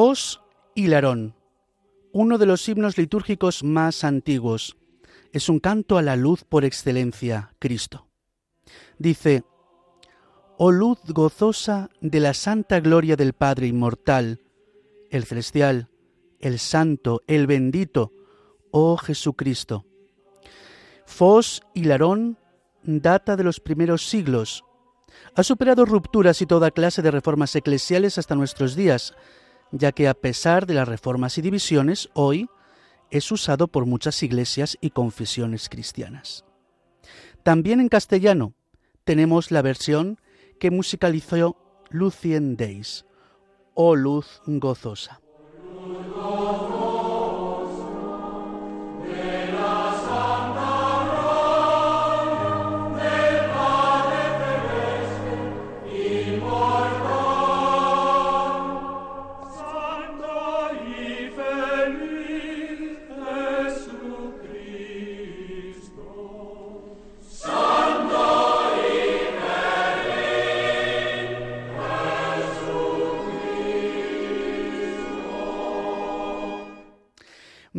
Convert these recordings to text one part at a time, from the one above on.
Fos y Larón, uno de los himnos litúrgicos más antiguos. Es un canto a la luz por excelencia, Cristo. Dice, Oh luz gozosa de la santa gloria del Padre inmortal, el celestial, el santo, el bendito, oh Jesucristo. Fos y Larón data de los primeros siglos. Ha superado rupturas y toda clase de reformas eclesiales hasta nuestros días, ya que a pesar de las reformas y divisiones, hoy es usado por muchas iglesias y confesiones cristianas. También en castellano tenemos la versión que musicalizó Lucien Days, o Luz Gozosa.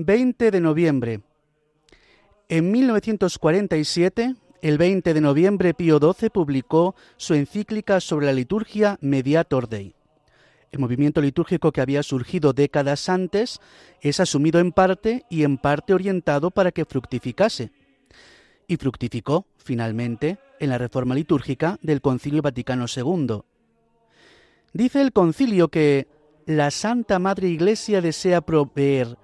20 de noviembre. En 1947, el 20 de noviembre, Pío XII publicó su encíclica sobre la liturgia Mediator Dei. El movimiento litúrgico que había surgido décadas antes es asumido en parte y en parte orientado para que fructificase. Y fructificó, finalmente, en la reforma litúrgica del Concilio Vaticano II. Dice el concilio que la Santa Madre Iglesia desea proveer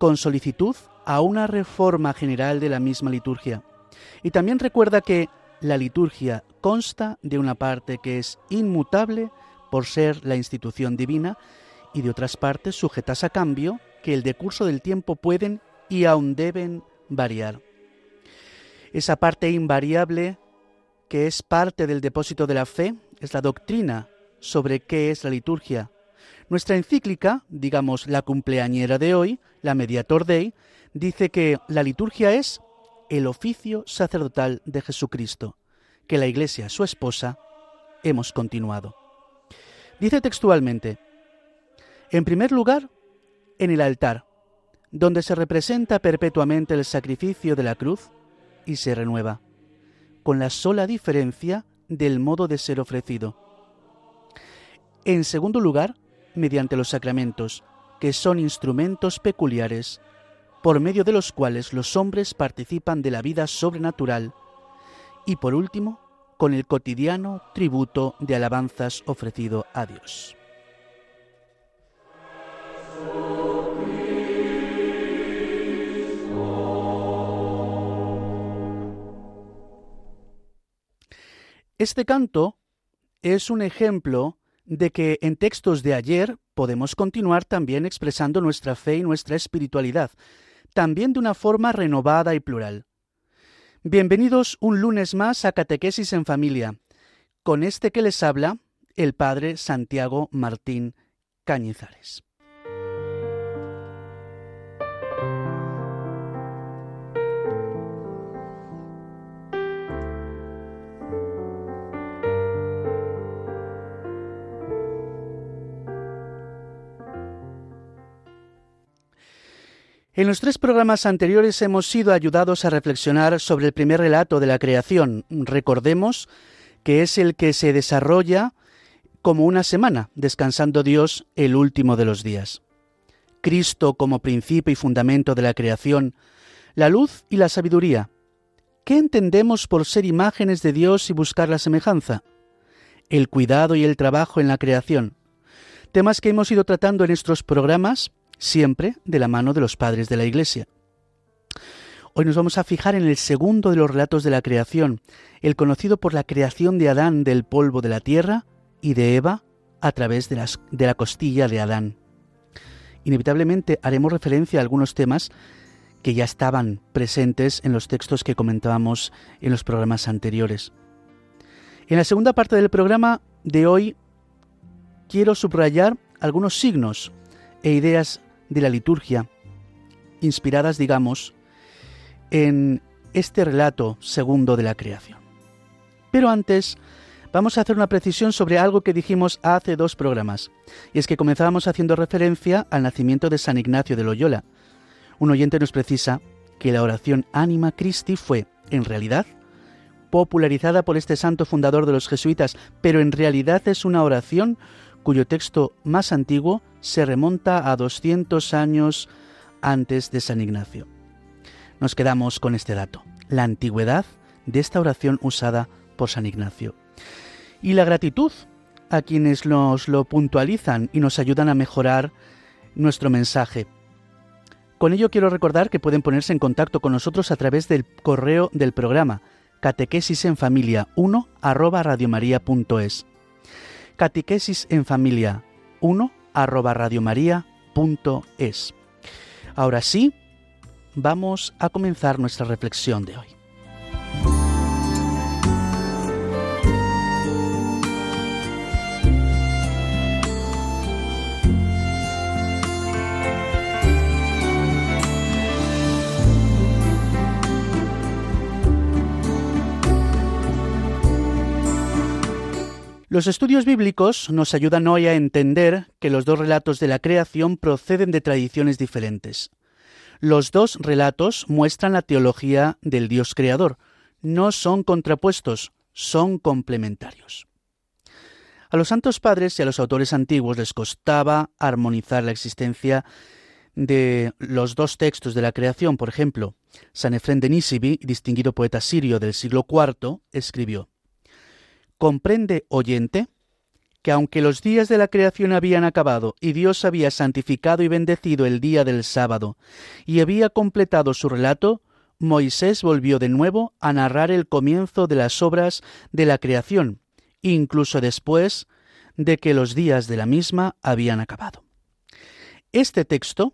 con solicitud a una reforma general de la misma liturgia. Y también recuerda que la liturgia consta de una parte que es inmutable por ser la institución divina y de otras partes sujetas a cambio que el decurso del tiempo pueden y aún deben variar. Esa parte invariable que es parte del depósito de la fe es la doctrina sobre qué es la liturgia, nuestra encíclica, digamos la cumpleañera de hoy, la Mediator Dei, dice que la liturgia es el oficio sacerdotal de Jesucristo, que la Iglesia, su esposa, hemos continuado. Dice textualmente, en primer lugar, en el altar, donde se representa perpetuamente el sacrificio de la cruz y se renueva, con la sola diferencia del modo de ser ofrecido. En segundo lugar, mediante los sacramentos, que son instrumentos peculiares por medio de los cuales los hombres participan de la vida sobrenatural, y por último, con el cotidiano tributo de alabanzas ofrecido a Dios. Este canto es un ejemplo de que en textos de ayer podemos continuar también expresando nuestra fe y nuestra espiritualidad, también de una forma renovada y plural. Bienvenidos un lunes más a Catequesis en Familia. Con este que les habla, el Padre Santiago Martín Cañizares. En los tres programas anteriores hemos sido ayudados a reflexionar sobre el primer relato de la creación. Recordemos que es el que se desarrolla como una semana, descansando Dios el último de los días. Cristo como principio y fundamento de la creación, la luz y la sabiduría. ¿Qué entendemos por ser imágenes de Dios y buscar la semejanza? El cuidado y el trabajo en la creación. Temas que hemos ido tratando en estos programas siempre de la mano de los padres de la Iglesia. Hoy nos vamos a fijar en el segundo de los relatos de la creación, el conocido por la creación de Adán del polvo de la tierra y de Eva a través de, la costilla de Adán. Inevitablemente haremos referencia a algunos temas que ya estaban presentes en los textos que comentábamos en los programas anteriores. En la segunda parte del programa de hoy quiero subrayar algunos signos e ideas de la liturgia, inspiradas, digamos, en este relato segundo de la creación. Pero antes, vamos a hacer una precisión sobre algo que dijimos hace dos programas, y es que comenzábamos haciendo referencia al nacimiento de San Ignacio de Loyola. Un oyente nos precisa que la oración Anima Christi fue, en realidad, popularizada por este santo fundador de los jesuitas, pero en realidad es una oración cuyo texto más antiguo se remonta a 200 años antes de San Ignacio. Nos quedamos con este dato, la antigüedad de esta oración usada por San Ignacio. Y la gratitud a quienes nos lo puntualizan y nos ayudan a mejorar nuestro mensaje. Con ello quiero recordar que pueden ponerse en contacto con nosotros a través del correo del programa catequesis en familia 1 arroba radiomaria.es. Catequesis en familia 1 arroba radiomaria.es. Ahora sí, vamos a comenzar nuestra reflexión de hoy. Los estudios bíblicos nos ayudan hoy a entender que los dos relatos de la creación proceden de tradiciones diferentes. Los dos relatos muestran la teología del Dios creador. No son contrapuestos, son complementarios. A los santos padres y a los autores antiguos les costaba armonizar la existencia de los dos textos de la creación. Por ejemplo, San Efrén de Nisibi, distinguido poeta sirio del siglo IV, escribió Comprende, oyente, que aunque los días de la creación habían acabado y Dios había santificado y bendecido el día del sábado y había completado su relato, Moisés volvió de nuevo a narrar el comienzo de las obras de la creación, incluso después de que los días de la misma habían acabado. Este texto,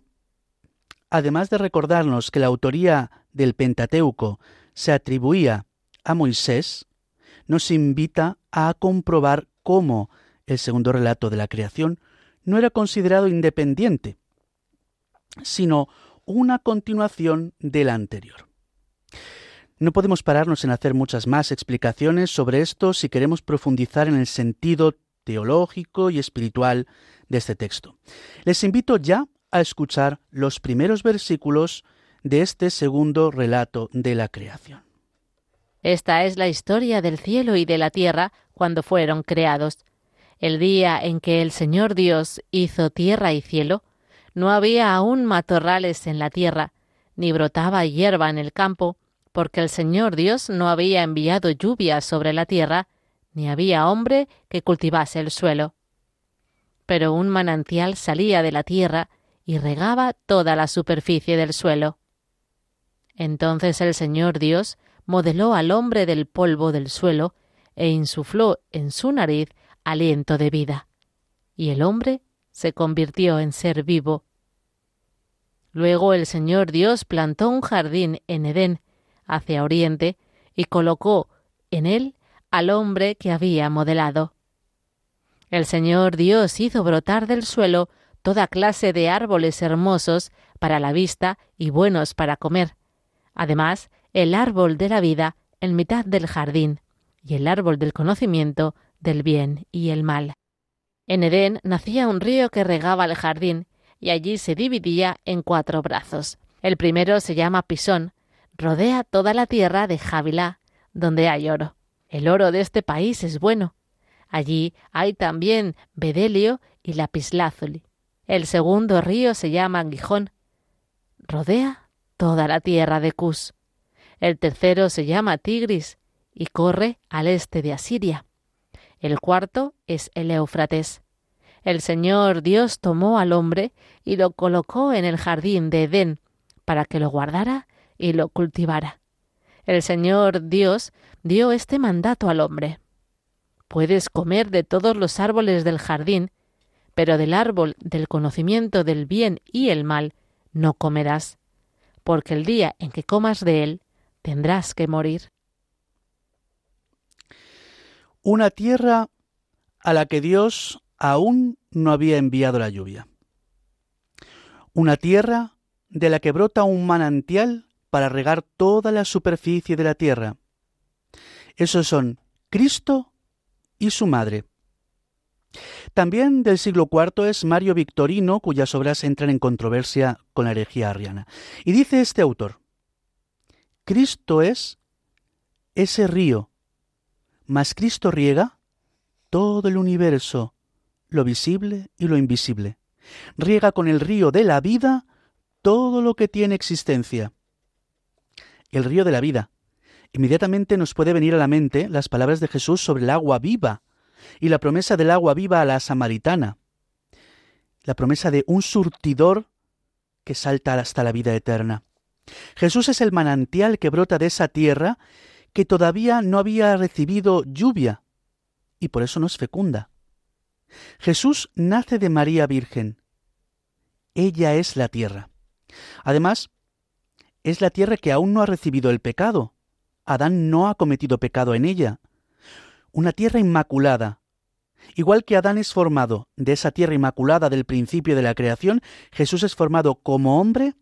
además de recordarnos que la autoría del Pentateuco se atribuía a Moisés, nos invita a comprobar cómo el segundo relato de la creación no era considerado independiente, sino una continuación del anterior. No podemos pararnos en hacer muchas más explicaciones sobre esto si queremos profundizar en el sentido teológico y espiritual de este texto. Les invito ya a escuchar los primeros versículos de este segundo relato de la creación. Esta es la historia del cielo y de la tierra cuando fueron creados. El día en que el Señor Dios hizo tierra y cielo, no había aún matorrales en la tierra, ni brotaba hierba en el campo, porque el Señor Dios no había enviado lluvia sobre la tierra, ni había hombre que cultivase el suelo. Pero un manantial salía de la tierra y regaba toda la superficie del suelo. Entonces el Señor Dios modeló al hombre del polvo del suelo e insufló en su nariz aliento de vida. Y el hombre se convirtió en ser vivo. Luego el Señor Dios plantó un jardín en Edén, hacia oriente, y colocó en él al hombre que había modelado. El Señor Dios hizo brotar del suelo toda clase de árboles hermosos para la vista y buenos para comer. Además, el árbol de la vida en mitad del jardín y el árbol del conocimiento del bien y el mal. En Edén nacía un río que regaba el jardín y allí se dividía en cuatro brazos. El primero se llama Pisón, rodea toda la tierra de Javilá, donde hay oro. El oro de este país es bueno. Allí hay también bedelio y lapislázuli. El segundo río se llama Gijón. Rodea toda la tierra de Cus. El tercero se llama Tigris y corre al este de Asiria. El cuarto es el Éufrates. El Señor Dios tomó al hombre y lo colocó en el jardín de Edén para que lo guardara y lo cultivara. El Señor Dios dio este mandato al hombre. Puedes comer de todos los árboles del jardín, pero del árbol del conocimiento del bien y el mal no comerás, porque el día en que comas de él tendrás que morir. Una tierra a la que Dios aún no había enviado la lluvia. Una tierra de la que brota un manantial para regar toda la superficie de la tierra. Esos son Cristo y su madre. También del siglo IV es Mario Victorino, cuyas obras entran en controversia con la herejía arriana. Y dice este autor, Cristo es ese río, mas Cristo riega todo el universo, lo visible y lo invisible. Riega con el río de la vida todo lo que tiene existencia. El río de la vida. Inmediatamente nos puede venir a la mente las palabras de Jesús sobre el agua viva y la promesa del agua viva a la samaritana. La promesa de un surtidor que salta hasta la vida eterna. Jesús es el manantial que brota de esa tierra que todavía no había recibido lluvia y por eso no es fecunda. Jesús nace de María Virgen. Ella es la tierra. Además, es la tierra que aún no ha recibido el pecado. Adán no ha cometido pecado en ella. Una tierra inmaculada. Igual que Adán es formado de esa tierra inmaculada del principio de la creación, Jesús es formado como hombre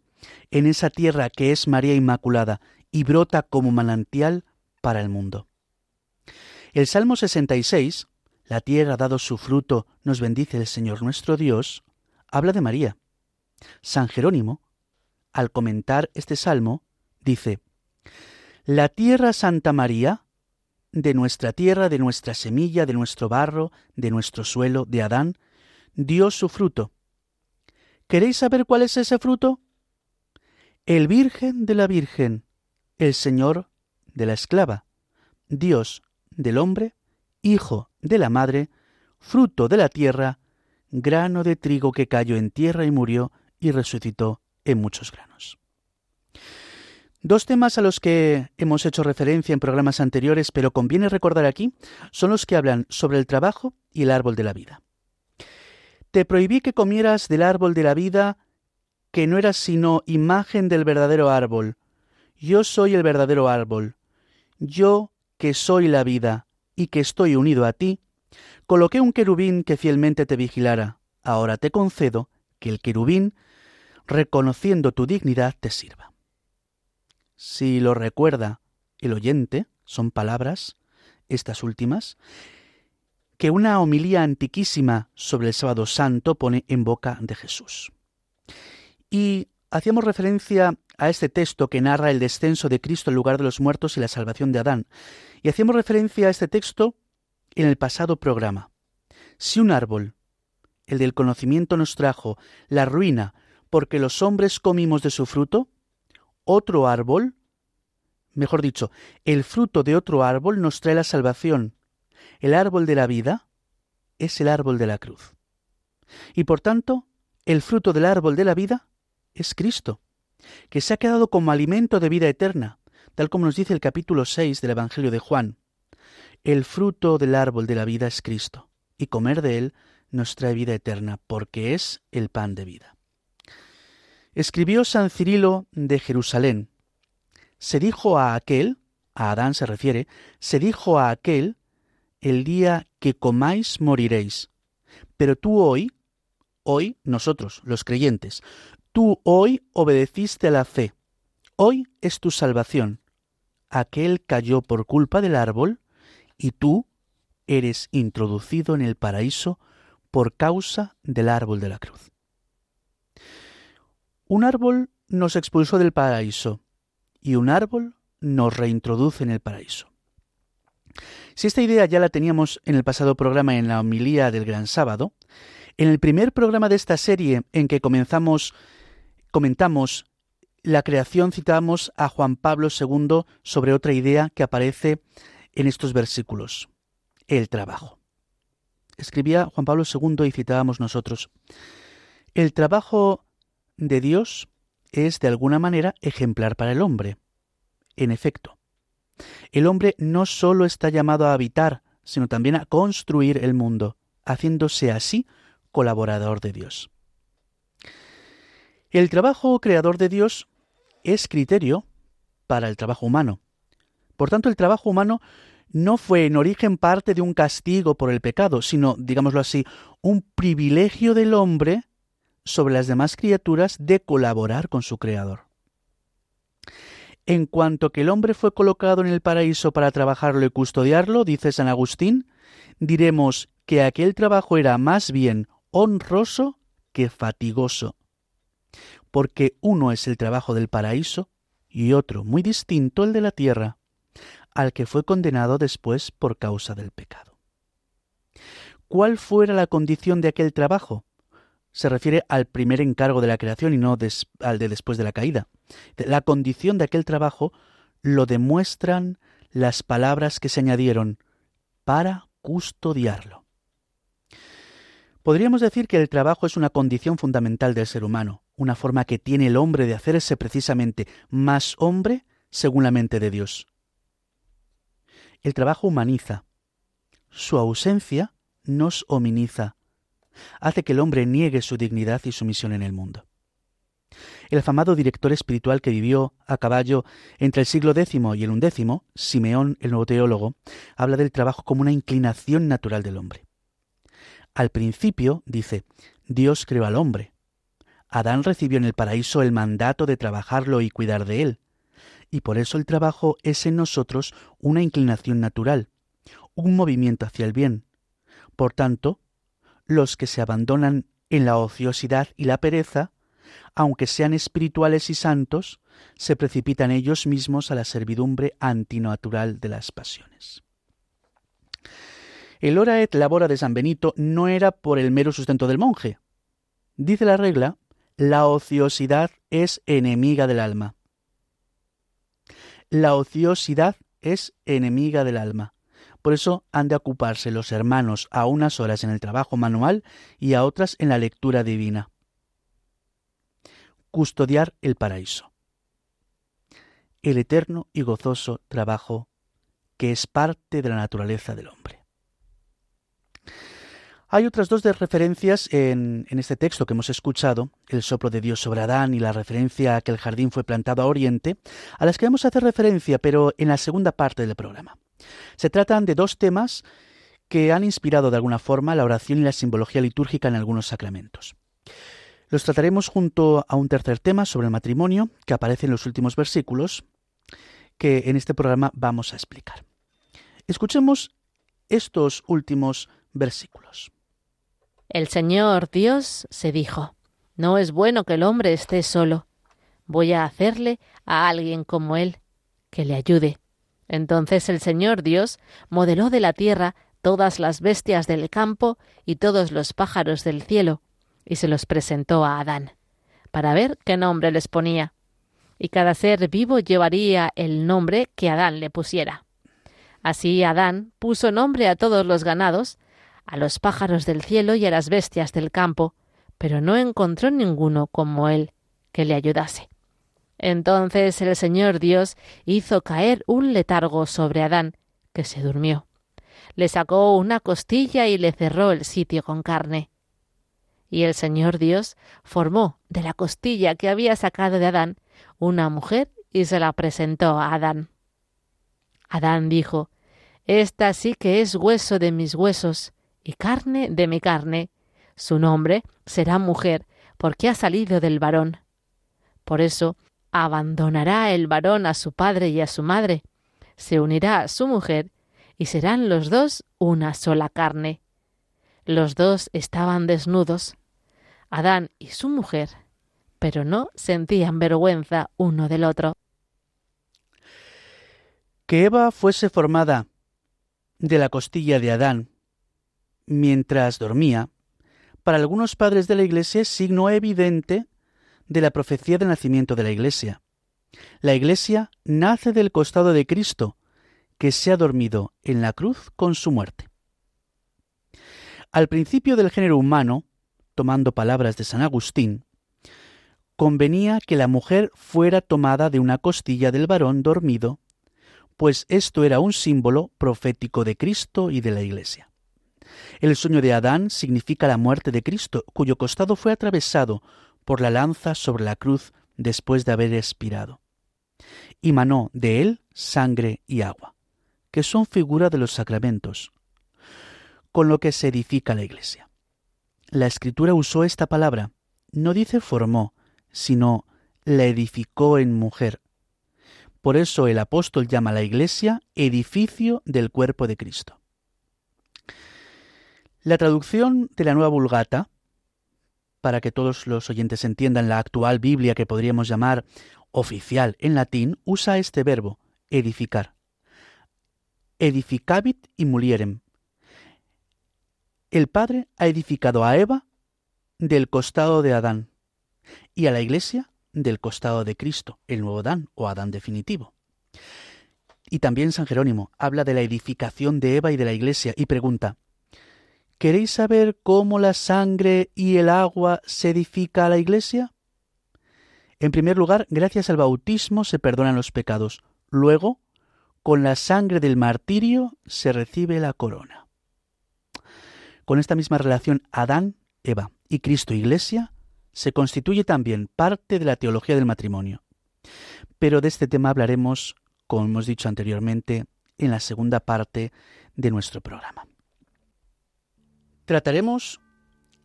en esa tierra que es María Inmaculada y brota como manantial para el mundo. El Salmo 66, La tierra ha dado su fruto, nos bendice el Señor nuestro Dios, habla de María. San Jerónimo, al comentar este salmo, dice, La tierra Santa María, de nuestra tierra, de nuestra semilla, de nuestro barro, de nuestro suelo, de Adán, dio su fruto. ¿Queréis saber cuál es ese fruto? El Virgen de la Virgen, el Señor de la esclava, Dios del hombre, hijo de la madre, fruto de la tierra, grano de trigo que cayó en tierra y murió y resucitó en muchos granos. Dos temas a los que hemos hecho referencia en programas anteriores, pero conviene recordar aquí, son los que hablan sobre el trabajo y el árbol de la vida. Te prohibí que comieras del árbol de la vida, que no eras sino imagen del verdadero árbol. Yo soy el verdadero árbol. Yo que soy la vida y que estoy unido a ti, coloqué un querubín que fielmente te vigilara. Ahora te concedo que el querubín, reconociendo tu dignidad, te sirva. Si lo recuerda el oyente, son palabras, estas últimas, que una homilía antiquísima sobre el sábado santo pone en boca de Jesús. Y hacíamos referencia a este texto que narra el descenso de Cristo al lugar de los muertos y la salvación de Adán. Y hacíamos referencia a este texto en el pasado programa. Si un árbol, el del conocimiento, nos trajo la ruina porque los hombres comimos de su fruto, otro árbol, mejor dicho, el fruto de otro árbol nos trae la salvación. El árbol de la vida es el árbol de la cruz. Y por tanto, el fruto del árbol de la vida es Cristo que se ha quedado como alimento de vida eterna, tal como nos dice el capítulo 6 del Evangelio de Juan. El fruto del árbol de la vida es Cristo, y comer de él nos trae vida eterna, porque es el pan de vida. Escribió San Cirilo de Jerusalén. Se dijo a aquel, a Adán se refiere, se dijo a aquel, el día que comáis moriréis. Pero tú hoy, hoy nosotros, los creyentes, Tú hoy obedeciste la fe. Hoy es tu salvación. Aquel cayó por culpa del árbol y tú eres introducido en el paraíso por causa del árbol de la cruz. Un árbol nos expulsó del paraíso y un árbol nos reintroduce en el paraíso. Si esta idea ya la teníamos en el pasado programa en la homilía del Gran Sábado, en el primer programa de esta serie en que comenzamos comentamos la creación, citamos a Juan Pablo II sobre otra idea que aparece en estos versículos, el trabajo. Escribía Juan Pablo II y citábamos nosotros, el trabajo de Dios es de alguna manera ejemplar para el hombre. En efecto, el hombre no sólo está llamado a habitar, sino también a construir el mundo, haciéndose así colaborador de Dios. El trabajo creador de Dios es criterio para el trabajo humano. Por tanto, el trabajo humano no fue en origen parte de un castigo por el pecado, sino, digámoslo así, un privilegio del hombre sobre las demás criaturas de colaborar con su Creador. En cuanto que el hombre fue colocado en el paraíso para trabajarlo y custodiarlo, dice San Agustín, diremos que aquel trabajo era más bien honroso que fatigoso, porque uno es el trabajo del paraíso y otro muy distinto el de la tierra al que fue condenado después por causa del pecado. ¿Cuál fuera la condición de aquel trabajo? Se refiere al primer encargo de la creación y no al de después de la caída. La condición de aquel trabajo lo demuestran las palabras que se añadieron para custodiarlo. Podríamos decir que el trabajo es una condición fundamental del ser humano, una forma que tiene el hombre de hacerse precisamente más hombre según la mente de Dios. El trabajo humaniza. Su ausencia nos hominiza. Hace que el hombre niegue su dignidad y su misión en el mundo. El afamado director espiritual que vivió a caballo entre el siglo X y el XI, Simeón, el nuevo teólogo, habla del trabajo como una inclinación natural del hombre. Al principio, dice, Dios creó al hombre. Adán recibió en el paraíso el mandato de trabajarlo y cuidar de él y por eso el trabajo es en nosotros una inclinación natural, un movimiento hacia el bien. Por tanto, los que se abandonan en la ociosidad y la pereza, aunque sean espirituales y santos, se precipitan ellos mismos a la servidumbre antinatural de las pasiones. El hora et labora de San Benito no era por el mero sustento del monje. Dice la regla, la ociosidad es enemiga del alma. La ociosidad es enemiga del alma. Por eso han de ocuparse los hermanos a unas horas en el trabajo manual y a otras en la lectura divina. Custodiar el paraíso. El eterno y gozoso trabajo que es parte de la naturaleza del hombre. Hay otras dos referencias en, este texto que hemos escuchado, el soplo de Dios sobre Adán y la referencia a que el jardín fue plantado a oriente, a las que vamos a hacer referencia, pero en la segunda parte del programa. Se tratan de dos temas que han inspirado de alguna forma la oración y la simbología litúrgica en algunos sacramentos. Los trataremos junto a un tercer tema sobre el matrimonio que aparece en los últimos versículos que en este programa vamos a explicar. Escuchemos estos últimos versículos. El Señor Dios se dijo, No es bueno que el hombre esté solo. Voy a hacerle a alguien como él, que le ayude. Entonces el Señor Dios modeló de la tierra todas las bestias del campo y todos los pájaros del cielo, y se los presentó a Adán, para ver qué nombre les ponía. Y cada ser vivo llevaría el nombre que Adán le pusiera. Así Adán puso nombre a todos los ganados, a los pájaros del cielo y a las bestias del campo, pero no encontró ninguno como él que le ayudase. Entonces el Señor Dios hizo caer un letargo sobre Adán, que se durmió. Le sacó una costilla y le cerró el sitio con carne. Y el Señor Dios formó de la costilla que había sacado de Adán una mujer y se la presentó a Adán. Adán dijo, Esta sí que es hueso de mis huesos y carne de mi carne. Su nombre será mujer, porque ha salido del varón. Por eso abandonará el varón a su padre y a su madre, se unirá a su mujer, y serán los dos una sola carne. Los dos estaban desnudos, Adán y su mujer, pero no sentían vergüenza uno del otro. Que Eva fuese formada de la costilla de Adán mientras dormía, para algunos padres de la Iglesia es signo evidente de la profecía del nacimiento de la Iglesia. La Iglesia nace del costado de Cristo, que se ha dormido en la cruz con su muerte. Al principio del género humano, tomando palabras de San Agustín, convenía que la mujer fuera tomada de una costilla del varón dormido, pues esto era un símbolo profético de Cristo y de la Iglesia. El sueño de Adán significa la muerte de Cristo, cuyo costado fue atravesado por la lanza sobre la cruz después de haber expirado. Y manó de él sangre y agua, que son figura de los sacramentos, con lo que se edifica la Iglesia. La Escritura usó esta palabra, no dice formó, sino la edificó en mujer. Por eso el apóstol llama a la Iglesia edificio del cuerpo de Cristo. La traducción de la nueva vulgata, para que todos los oyentes entiendan la actual Biblia que podríamos llamar oficial en latín, usa este verbo, edificar. Edificabit y mulierem. El Padre ha edificado a Eva del costado de Adán y a la Iglesia del costado de Cristo, el nuevo Adán o Adán definitivo. Y también San Jerónimo habla de la edificación de Eva y de la Iglesia y pregunta, ¿Queréis saber cómo la sangre y el agua se edifica a la Iglesia? En primer lugar, gracias al bautismo se perdonan los pecados. Luego, con la sangre del martirio se recibe la corona. Con esta misma relación Adán, Eva y Cristo Iglesia se constituye también parte de la teología del matrimonio. Pero de este tema hablaremos, como hemos dicho anteriormente, en la segunda parte de nuestro programa. Trataremos,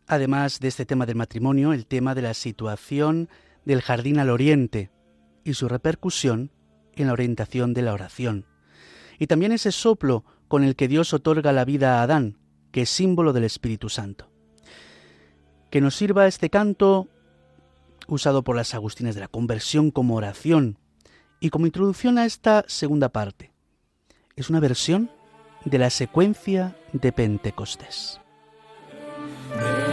además de este tema del matrimonio, el tema de la situación del jardín al oriente y su repercusión en la orientación de la oración. Y también ese soplo con el que Dios otorga la vida a Adán, que es símbolo del Espíritu Santo. Que nos sirva este canto usado por las Agustinas de la conversión como oración y como introducción a esta segunda parte. Es una versión de la secuencia de Pentecostés. Yeah.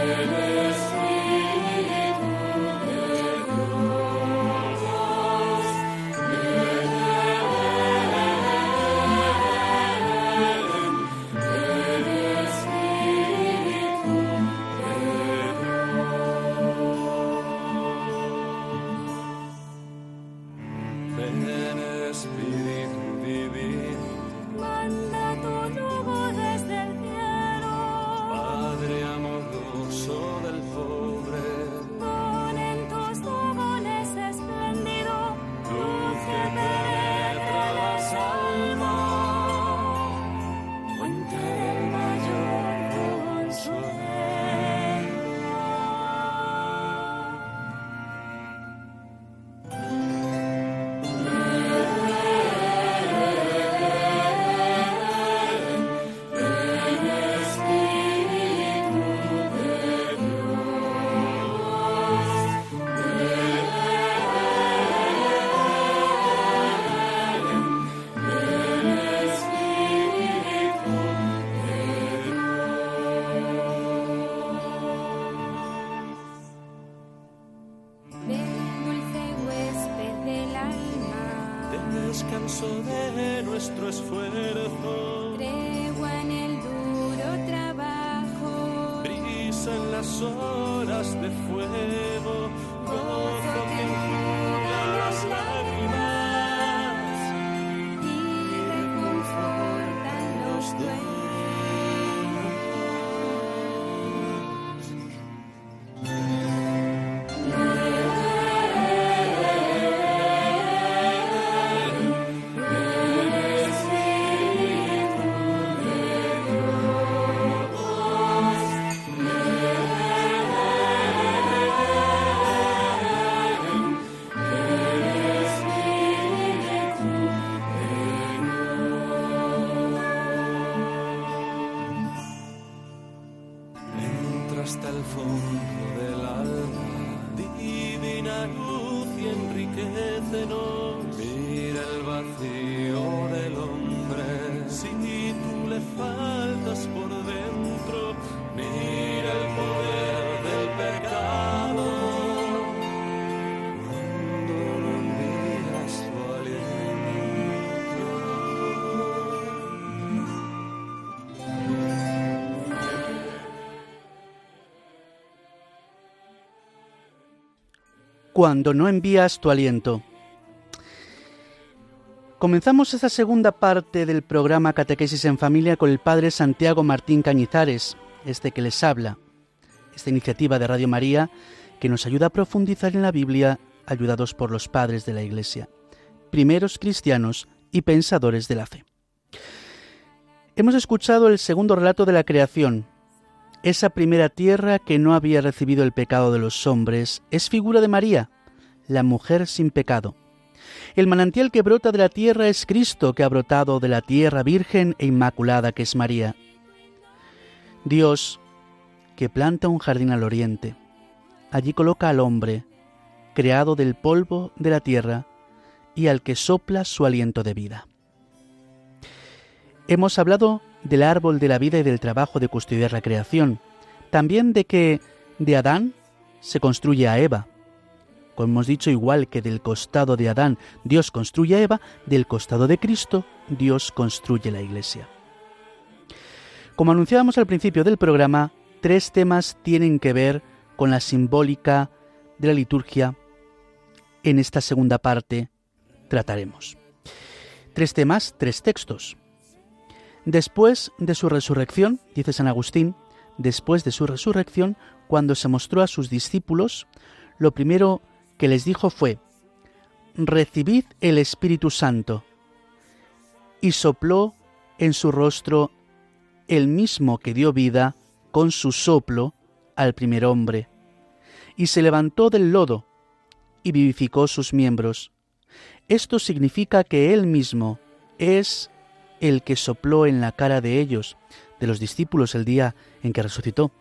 de nuestro esfuerzo. Tregua en el duro trabajo. Brisa en las horas de fuego. Gozo que enjuga las lágrimas. Cuando no envías tu aliento. Comenzamos esta segunda parte del programa Catequesis en Familia con el Padre Santiago Martín Cañizares, este que les habla, esta iniciativa de Radio María que nos ayuda a profundizar en la Biblia, ayudados por los padres de la Iglesia, primeros cristianos y pensadores de la fe. Hemos escuchado el segundo relato de la creación. Esa primera tierra que no había recibido el pecado de los hombres es figura de María, la mujer sin pecado el manantial que brota de la tierra es Cristo, que ha brotado de la tierra virgen e inmaculada que es María. Dios, que planta un jardín al oriente, allí coloca al hombre, creado del polvo de la tierra, y al que sopla su aliento de vida. Hemos hablado del árbol de la vida y del trabajo de custodiar la creación, también de que de Adán se construye a Eva, como hemos dicho, igual que del costado de Adán Dios construye a Eva, del costado de Cristo Dios construye la Iglesia. Como anunciábamos al principio del programa, tres temas tienen que ver con la simbólica de la liturgia. En esta segunda parte trataremos. Tres temas, tres textos. Después de su resurrección, dice San Agustín, después de su resurrección, cuando se mostró a sus discípulos, lo primero que les dijo fue, Recibid el Espíritu Santo. Y sopló en su rostro el mismo que dio vida con su soplo al primer hombre. Y se levantó del lodo y vivificó sus miembros. Esto significa que él mismo es el que sopló en la cara de ellos, de los discípulos el día en que resucitó,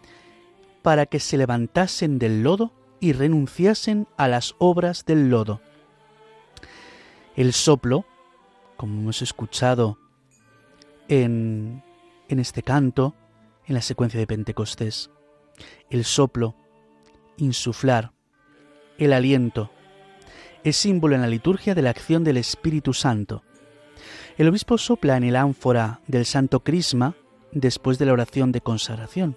para que se levantasen del lodo y renunciasen a las obras del lodo. El soplo, como hemos escuchado en, en este canto, en la secuencia de Pentecostés, el soplo, insuflar, el aliento, es símbolo en la liturgia de la acción del Espíritu Santo. El obispo sopla en el ánfora del Santo Crisma después de la oración de consagración.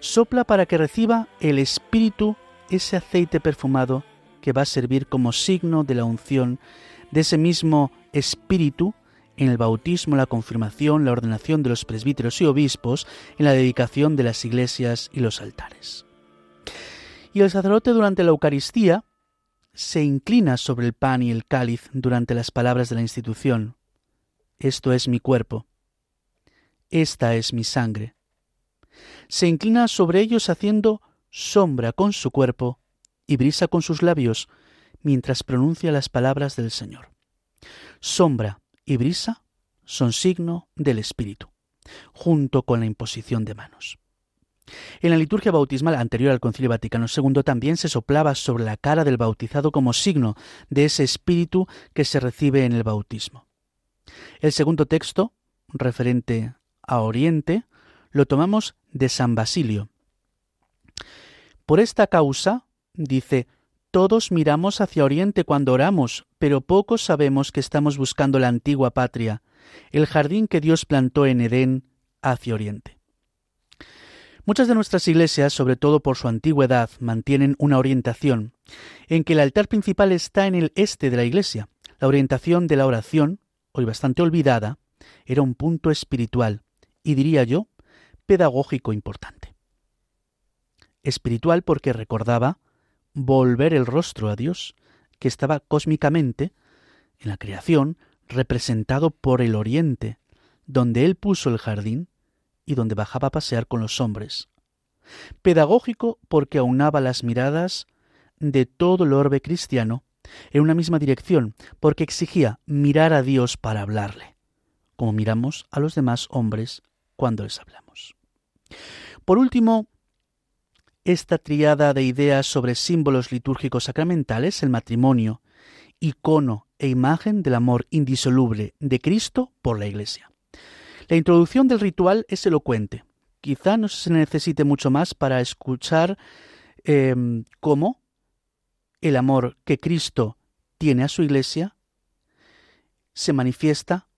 Sopla para que reciba el Espíritu ese aceite perfumado que va a servir como signo de la unción de ese mismo espíritu en el bautismo, la confirmación, la ordenación de los presbíteros y obispos, en la dedicación de las iglesias y los altares. Y el sacerdote durante la Eucaristía se inclina sobre el pan y el cáliz durante las palabras de la institución. Esto es mi cuerpo. Esta es mi sangre. Se inclina sobre ellos haciendo sombra con su cuerpo y brisa con sus labios mientras pronuncia las palabras del Señor. Sombra y brisa son signo del Espíritu, junto con la imposición de manos. En la liturgia bautismal anterior al Concilio Vaticano II también se soplaba sobre la cara del bautizado como signo de ese espíritu que se recibe en el bautismo. El segundo texto, referente a Oriente, lo tomamos de San Basilio, por esta causa, dice, todos miramos hacia Oriente cuando oramos, pero pocos sabemos que estamos buscando la antigua patria, el jardín que Dios plantó en Edén hacia Oriente. Muchas de nuestras iglesias, sobre todo por su antigüedad, mantienen una orientación en que el altar principal está en el este de la iglesia. La orientación de la oración, hoy bastante olvidada, era un punto espiritual y diría yo, pedagógico importante espiritual porque recordaba volver el rostro a Dios, que estaba cósmicamente, en la creación, representado por el oriente, donde él puso el jardín y donde bajaba a pasear con los hombres. Pedagógico porque aunaba las miradas de todo el orbe cristiano en una misma dirección, porque exigía mirar a Dios para hablarle, como miramos a los demás hombres cuando les hablamos. Por último, esta triada de ideas sobre símbolos litúrgicos sacramentales, el matrimonio, icono e imagen del amor indisoluble de Cristo por la Iglesia. La introducción del ritual es elocuente. Quizá no se necesite mucho más para escuchar em, cómo el amor que Cristo tiene a su Iglesia se manifiesta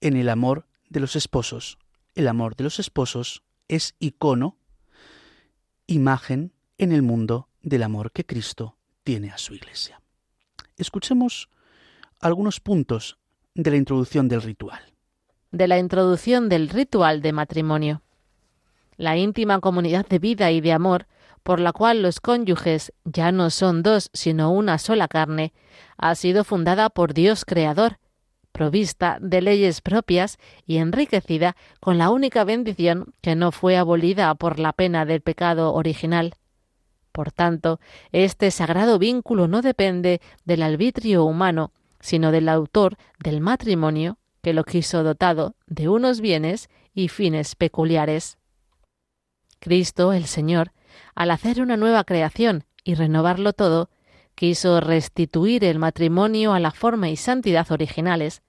en el amor de los esposos. El amor de los esposos es icono imagen en el mundo del amor que Cristo sostiene a su Iglesia. Escuchemos algunos puntos de la introducción del ritual. De la introducción del ritual de matrimonio. La íntima comunidad de vida y de amor, por la cual los cónyuges ya no son dos, sino una sola carne, ha sido fundada por Dios Creador, provista de leyes propias y enriquecida con la única bendición que no fue abolida por la pena del pecado original. Por tanto, este sagrado vínculo no depende del arbitrio humano, sino del autor del matrimonio, que lo quiso dotado de unos bienes y fines peculiares. Cristo, el Señor, al hacer una nueva creación y renovarlo todo, quiso restituir el matrimonio a la forma y santidad originales,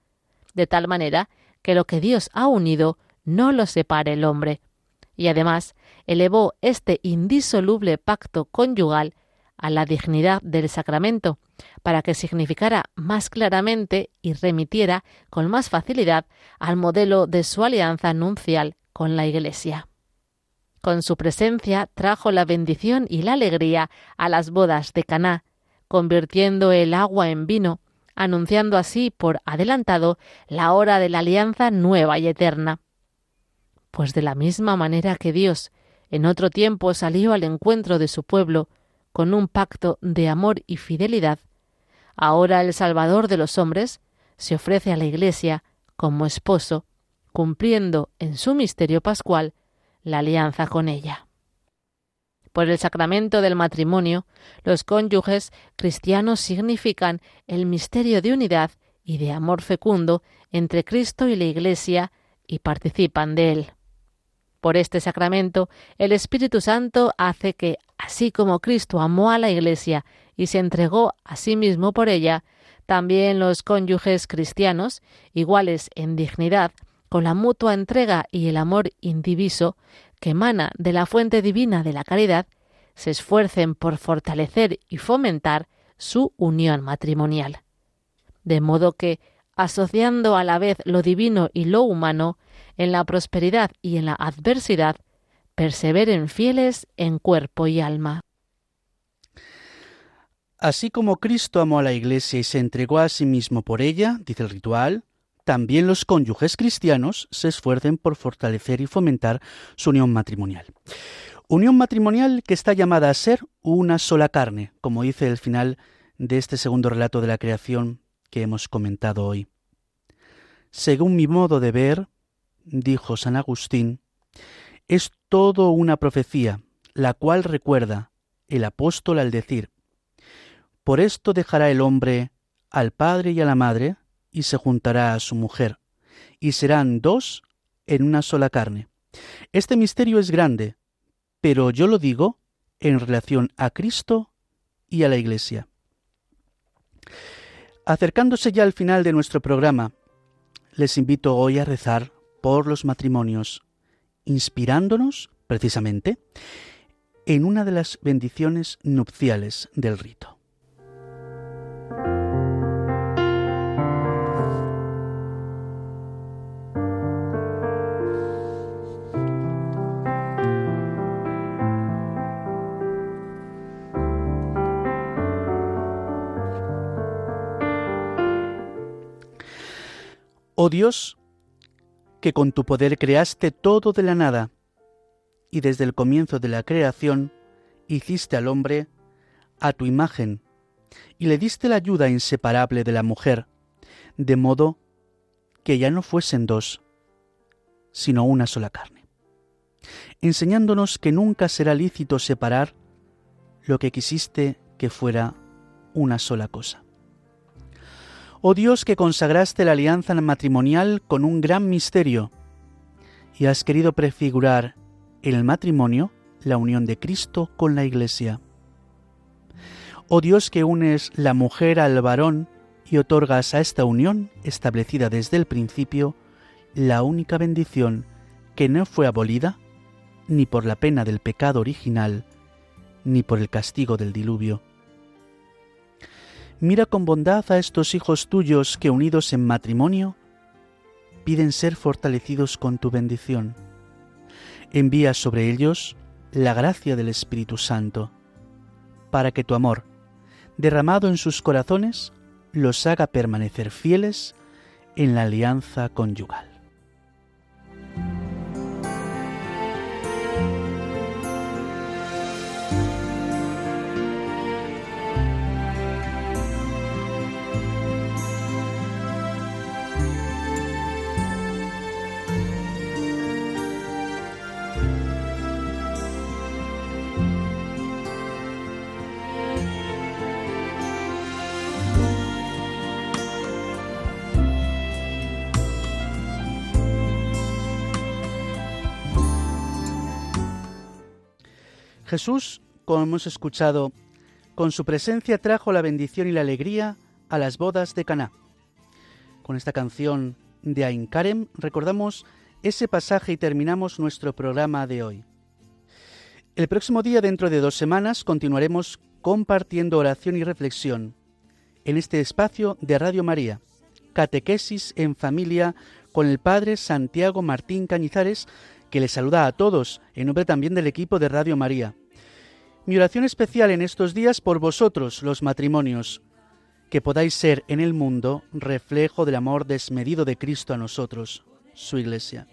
de tal manera que lo que Dios ha unido no lo separe el hombre, y además elevó este indisoluble pacto conyugal a la dignidad del sacramento, para que significara más claramente y remitiera con más facilidad al modelo de su alianza nuncial con la Iglesia. Con su presencia trajo la bendición y la alegría a las bodas de Caná, convirtiendo el agua en vino, anunciando así por adelantado la hora de la alianza nueva y eterna. Pues de la misma manera que Dios en otro tiempo salió al encuentro de su pueblo con un pacto de amor y fidelidad, ahora el Salvador de los hombres se ofrece a la Iglesia como esposo, cumpliendo en su misterio pascual la alianza con ella. Por el sacramento del matrimonio, los cónyuges cristianos significan el misterio de unidad y de amor fecundo entre Cristo y la Iglesia y participan de él. Por este sacramento, el Espíritu Santo hace que, así como Cristo amó a la Iglesia y se entregó a sí mismo por ella, también los cónyuges cristianos, iguales en dignidad, con la mutua entrega y el amor indiviso que emana de la fuente divina de la caridad, se esfuercen por fortalecer y fomentar su unión matrimonial. De modo que, asociando a la vez lo divino y lo humano, en la prosperidad y en la adversidad, perseveren fieles en cuerpo y alma. Así como Cristo amó a la Iglesia y se entregó a sí mismo por ella, dice el ritual, también los cónyuges cristianos se esfuercen por fortalecer y fomentar su unión matrimonial. Unión matrimonial que está llamada a ser una sola carne, como dice el final de este segundo relato de la creación que hemos comentado hoy. Según mi modo de ver, dijo San Agustín, es todo una profecía, la cual recuerda el apóstol al decir, Por esto dejará el hombre al padre y a la madre, y se juntará a su mujer, y serán dos en una sola carne. Este misterio es grande, pero yo lo digo en relación a Cristo y a la Iglesia. Acercándose ya al final de nuestro programa, les invito hoy a rezar por los matrimonios, inspirándonos, precisamente, en una de las bendiciones nupciales del rito. Oh Dios, que con tu poder creaste todo de la nada, y desde el comienzo de la creación hiciste al hombre a tu imagen, y le diste la ayuda inseparable de la mujer, de modo que ya no fuesen dos, sino una sola carne, enseñándonos que nunca será lícito separar lo que quisiste que fuera una sola cosa. Oh Dios que consagraste la alianza matrimonial con un gran misterio y has querido prefigurar el matrimonio la unión de Cristo con la Iglesia. Oh Dios que unes la mujer al varón y otorgas a esta unión, establecida desde el principio, la única bendición que no fue abolida ni por la pena del pecado original, ni por el castigo del diluvio Mira con bondad a estos hijos tuyos que unidos en matrimonio piden ser fortalecidos con tu bendición. Envía sobre ellos la gracia del Espíritu Santo, para que tu amor, derramado en sus corazones, los haga permanecer fieles en la alianza conyugal. Jesús, como hemos escuchado, con su presencia trajo la bendición y la alegría a las bodas de Caná. Con esta canción de Ain Karem recordamos ese pasaje y terminamos nuestro programa de hoy. El próximo día, dentro de dos semanas, continuaremos compartiendo oración y reflexión en este espacio de Radio María, Catequesis en Familia con el Padre Santiago Martín Cañizares, que les saluda a todos en nombre también del equipo de Radio María. Mi oración especial en estos días por vosotros, los matrimonios, que podáis ser en el mundo reflejo del amor desmedido de Cristo a nosotros, su Iglesia.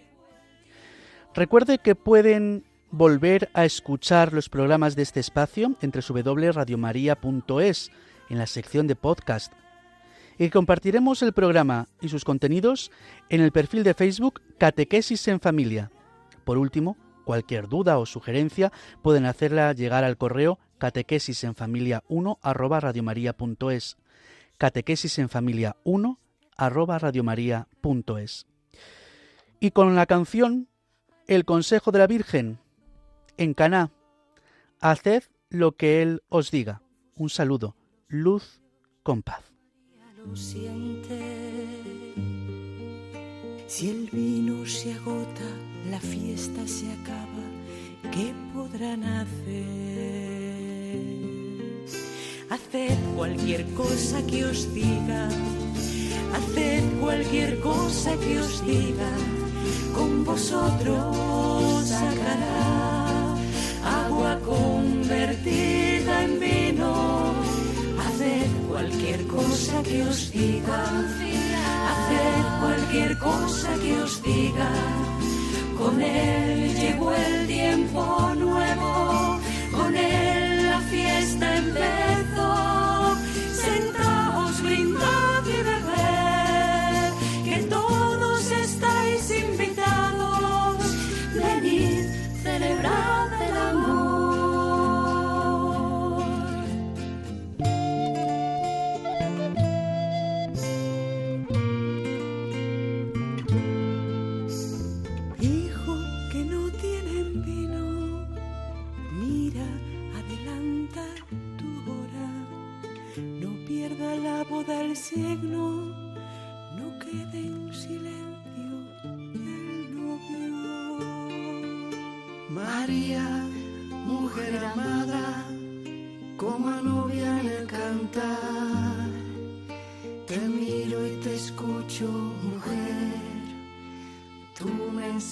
Recuerde que pueden volver a escuchar los programas de este espacio entre www.radiomaria.es en la sección de podcast y compartiremos el programa y sus contenidos en el perfil de Facebook Catequesis en Familia. Por último, Cualquier duda o sugerencia pueden hacerla llegar al correo catequesis en familia 1 arroba. Catequesis en familia 1 arroba radiomaria.es. Y con la canción El consejo de la Virgen en Caná. Haced lo que Él os diga. Un saludo. Luz con paz. Si el vino se agota, la fiesta se acaba, ¿qué podrán hacer? Haced cualquier cosa que os diga, haced cualquier cosa que os diga, con vosotros sacará agua convertida en vino. Haced cualquier cosa que os diga Haced cualquier cosa que os diga. Con él llegó el tiempo nuevo,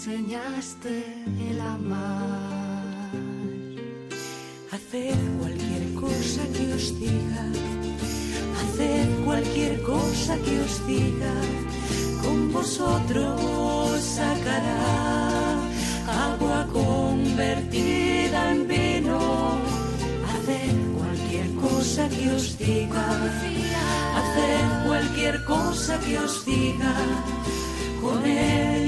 enseñaste el amar. Haced cualquier cosa que os diga haced cualquier cosa que os diga, con vosotros sacará agua convertida en vino. Haced cualquier cosa que os diga, haced cualquier cosa que os diga, con él